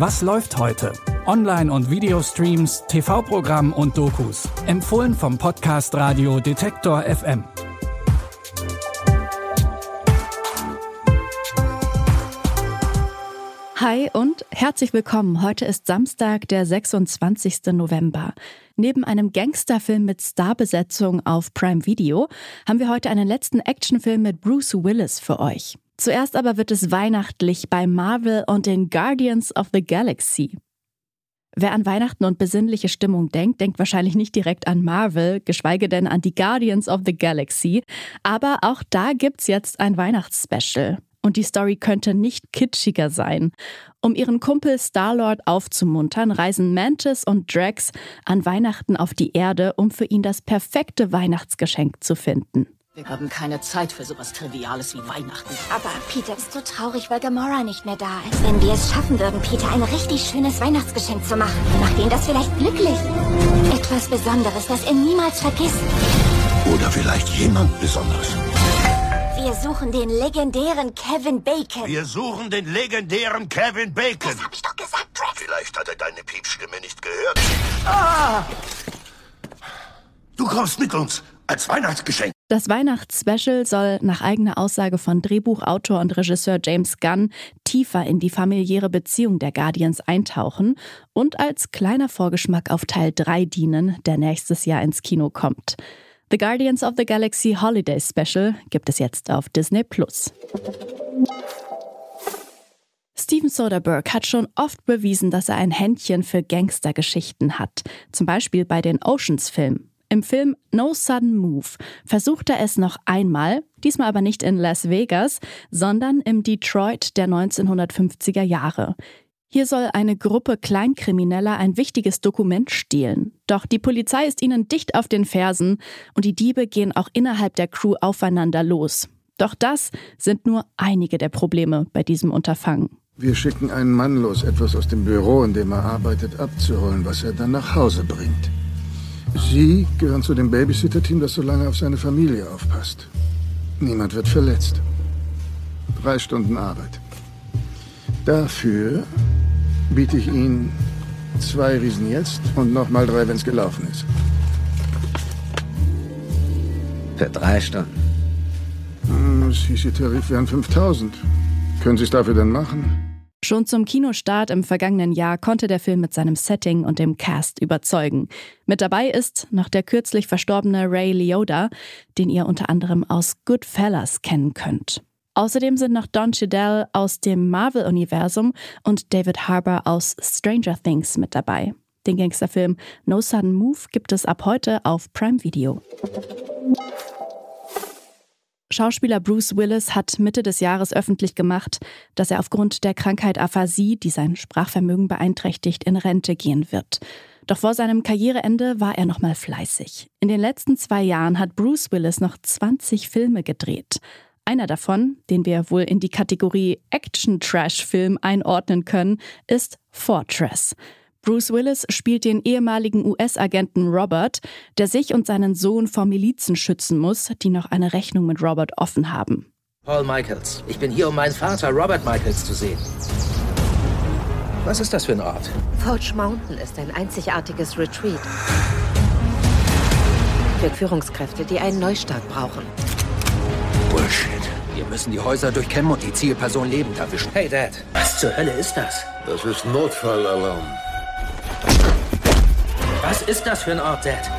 Was läuft heute? Online- und Videostreams, TV-Programm und Dokus. Empfohlen vom Podcast Radio Detektor FM. Hi und herzlich willkommen. Heute ist Samstag, der 26. November. Neben einem Gangsterfilm mit Starbesetzung auf Prime Video haben wir heute einen letzten Actionfilm mit Bruce Willis für euch. Zuerst aber wird es weihnachtlich bei Marvel und den Guardians of the Galaxy. Wer an Weihnachten und besinnliche Stimmung denkt, denkt wahrscheinlich nicht direkt an Marvel, geschweige denn an die Guardians of the Galaxy. Aber auch da gibt's jetzt ein Weihnachtsspecial. Und die Story könnte nicht kitschiger sein. Um ihren Kumpel Star-Lord aufzumuntern, reisen Mantis und Drax an Weihnachten auf die Erde, um für ihn das perfekte Weihnachtsgeschenk zu finden. Wir haben keine Zeit für sowas Triviales wie Weihnachten. Aber Peter ist so traurig, weil Gamora nicht mehr da ist. Wenn wir es schaffen würden, Peter ein richtig schönes Weihnachtsgeschenk zu machen, macht ihn das vielleicht glücklich. Etwas Besonderes, das er niemals vergisst. Oder vielleicht jemand Besonderes. Wir suchen den legendären Kevin Bacon. Wir suchen den legendären Kevin Bacon. Das hab ich doch gesagt, Drax. Vielleicht hat er deine Piepstimme nicht gehört. Ah! Du kommst mit uns als Weihnachtsgeschenk. Das Weihnachtsspecial soll nach eigener Aussage von Drehbuchautor und Regisseur James Gunn tiefer in die familiäre Beziehung der Guardians eintauchen und als kleiner Vorgeschmack auf Teil 3 dienen, der nächstes Jahr ins Kino kommt. The Guardians of the Galaxy Holiday Special gibt es jetzt auf Disney Plus. Steven Soderbergh hat schon oft bewiesen, dass er ein Händchen für Gangstergeschichten hat. Zum Beispiel bei den Oceans-Filmen. Im Film No Sudden Move versucht er es noch einmal, diesmal aber nicht in Las Vegas, sondern im Detroit der 1950er Jahre. Hier soll eine Gruppe Kleinkrimineller ein wichtiges Dokument stehlen. Doch die Polizei ist ihnen dicht auf den Fersen und die Diebe gehen auch innerhalb der Crew aufeinander los. Doch das sind nur einige der Probleme bei diesem Unterfangen. Wir schicken einen Mann los, etwas aus dem Büro, in dem er arbeitet, abzuholen, was er dann nach Hause bringt. Sie gehören zu dem Babysitter-Team, das so lange auf seine Familie aufpasst. Niemand wird verletzt. Drei Stunden Arbeit. Dafür biete ich Ihnen zwei Riesen jetzt und nochmal drei, wenn es gelaufen ist. Für drei Stunden. Hm, Es hieß, Ihr Tarif wären 5000. Können Sie es dafür denn machen? Schon zum Kinostart im vergangenen Jahr konnte der Film mit seinem Setting und dem Cast überzeugen. Mit dabei ist noch der kürzlich verstorbene Ray Liotta, den ihr unter anderem aus Goodfellas kennen könnt. Außerdem sind noch Don Cheadle aus dem Marvel-Universum und David Harbour aus Stranger Things mit dabei. Den Gangsterfilm No Sudden Move gibt es ab heute auf Prime Video. Schauspieler Bruce Willis hat Mitte des Jahres öffentlich gemacht, dass er aufgrund der Krankheit Aphasie, die sein Sprachvermögen beeinträchtigt, in Rente gehen wird. Doch vor seinem Karriereende war er nochmal fleißig. In den letzten zwei Jahren hat Bruce Willis noch 20 Filme gedreht. Einer davon, den wir wohl in die Kategorie Action-Trash-Film einordnen können, ist Fortress. Bruce Willis spielt den ehemaligen US-Agenten Robert, der sich und seinen Sohn vor Milizen schützen muss, die noch eine Rechnung mit Robert offen haben. Paul Michaels. Ich bin hier, um meinen Vater Robert Michaels zu sehen. Was ist das für ein Ort? Forge Mountain ist ein einzigartiges Retreat. Für Führungskräfte, die einen Neustart brauchen. Bullshit. Wir müssen die Häuser durchkämmen und die Zielperson lebend erwischen. Hey, Dad. Was zur Hölle ist das? Das ist Notfallalarm. Was ist das für ein Ort, Dad?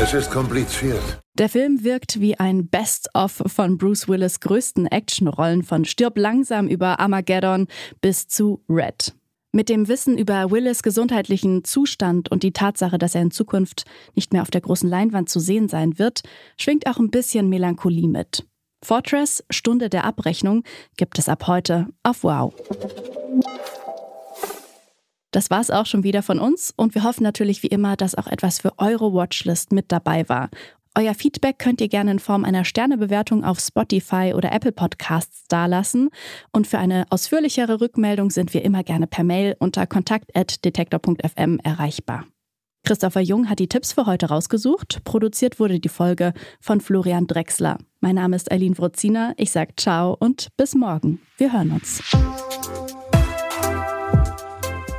Es ist kompliziert. Der Film wirkt wie ein Best-of von Bruce Willis größten Actionrollen von Stirb langsam über Armageddon bis zu Red. Mit dem Wissen über Willis gesundheitlichen Zustand und die Tatsache, dass er in Zukunft nicht mehr auf der großen Leinwand zu sehen sein wird, schwingt auch ein bisschen Melancholie mit. Fortress, Stunde der Abrechnung, gibt es ab heute auf Wow. Das war's auch schon wieder von uns und wir hoffen natürlich wie immer, dass auch etwas für eure Watchlist mit dabei war. Euer Feedback könnt ihr gerne in Form einer Sternebewertung auf Spotify oder Apple Podcasts dalassen. Und für eine ausführlichere Rückmeldung sind wir immer gerne per Mail unter kontakt.detektor.fm erreichbar. Christopher Jung hat die Tipps für heute rausgesucht. Produziert wurde die Folge von Florian Drexler. Mein Name ist Eileen Wrozina. Ich sage ciao und bis morgen. Wir hören uns.